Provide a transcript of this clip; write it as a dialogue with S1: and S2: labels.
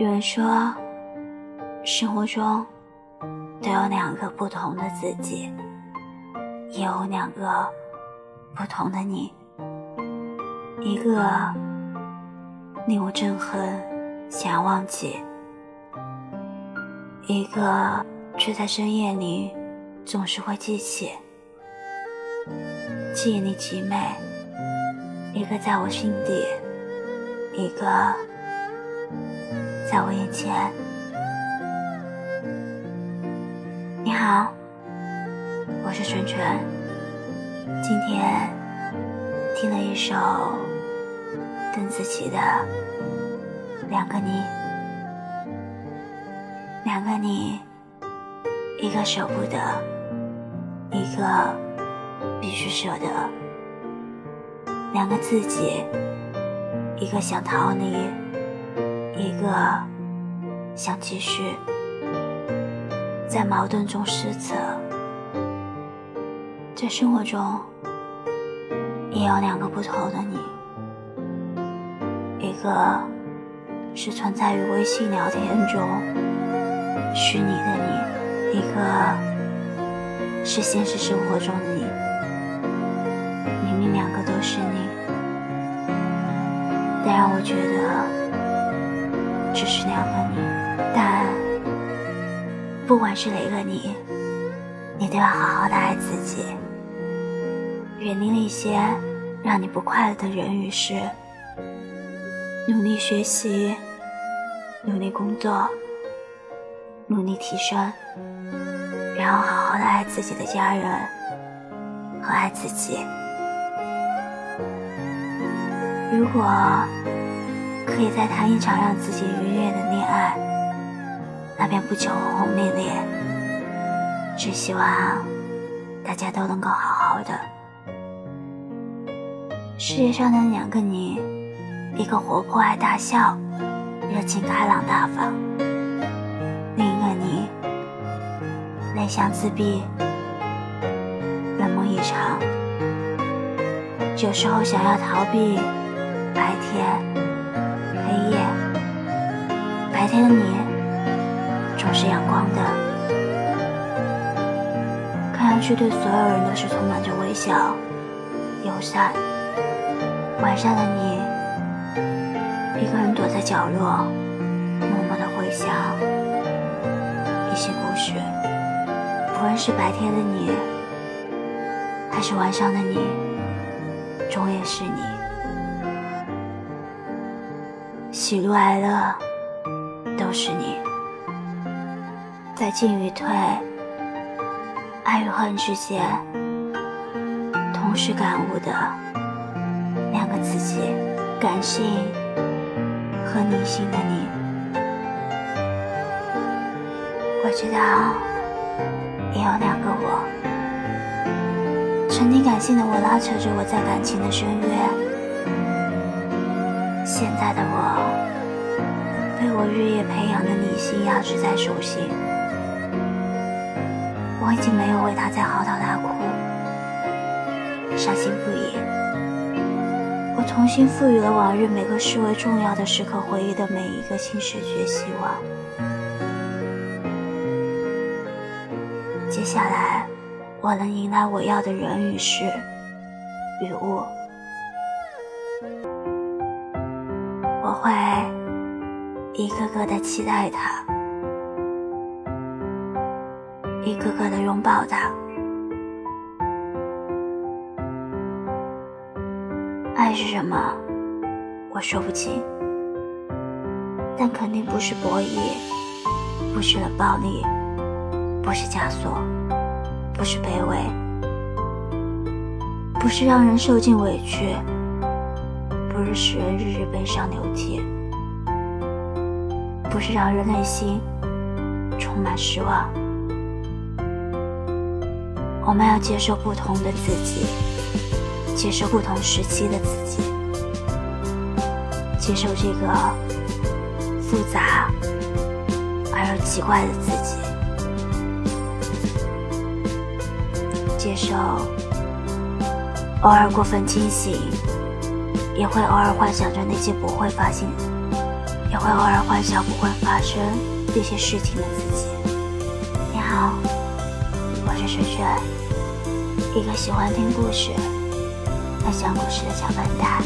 S1: 有人说，生活中都有两个不同的自己，也有两个不同的你。一个令我憎恨，想要忘记；一个却在深夜里总是会记起，记忆里极美。一个在我心底，一个。在我眼前，你好，我是纯纯。今天听了一首邓紫棋的《两个你》，两个你，一个舍不得，一个必须舍得，两个自己，一个想逃离。一个想继续在矛盾中失策，在生活中也有两个不同的你，一个是存在于微信聊天中虚拟的你，一个是现实生活中的你。明明两个都是你，但让我觉得。只是两个你，但不管是哪个你，你都要好好的爱自己，远离那些让你不快乐的人与事，努力学习，努力工作，努力提升，然后好好的爱自己的家人和爱自己。如果。可以再谈一场让自己愉悦的恋爱，那便不求轰轰烈烈，只希望大家都能够好好的。世界上的两个你，一个活泼爱大笑，热情开朗大方；另一个你，内向自闭，冷漠异常，有时候想要逃避白天。白天的你总是阳光的，看上去对所有人都是充满着微笑、友善。晚上的你，一个人躲在角落，默默的回想一些故事。不论是白天的你，还是晚上的你，终也是你。喜怒哀乐都是你，在进与退、爱与恨之间，同时感悟的两个自己：感性和理性的你。我知道，也有两个我。曾经感性的我拉扯着我在感情的深渊。现在的我，被我日夜培养的理性压制在手心，我已经没有为他在嚎啕大哭，伤心不已。我重新赋予了往日每个视为重要的时刻回忆的每一个新视觉希望。接下来，我能迎来我要的人与事与物。我会一个个的期待他，一个个的拥抱他。爱是什么？我说不清，但肯定不是博弈，不是冷暴力，不是枷锁，不是卑微，不是让人受尽委屈。不是使人日日悲伤流涕，不是让人内心充满失望。我们要接受不同的自己，接受不同时期的自己，接受这个复杂而又奇怪的自己，接受偶尔过分清醒。也会偶尔幻想着那些不会发现也会偶尔幻想不会发生这些事情的自己。你好，我是萱萱，一个喜欢听故事、爱讲故事的小笨蛋。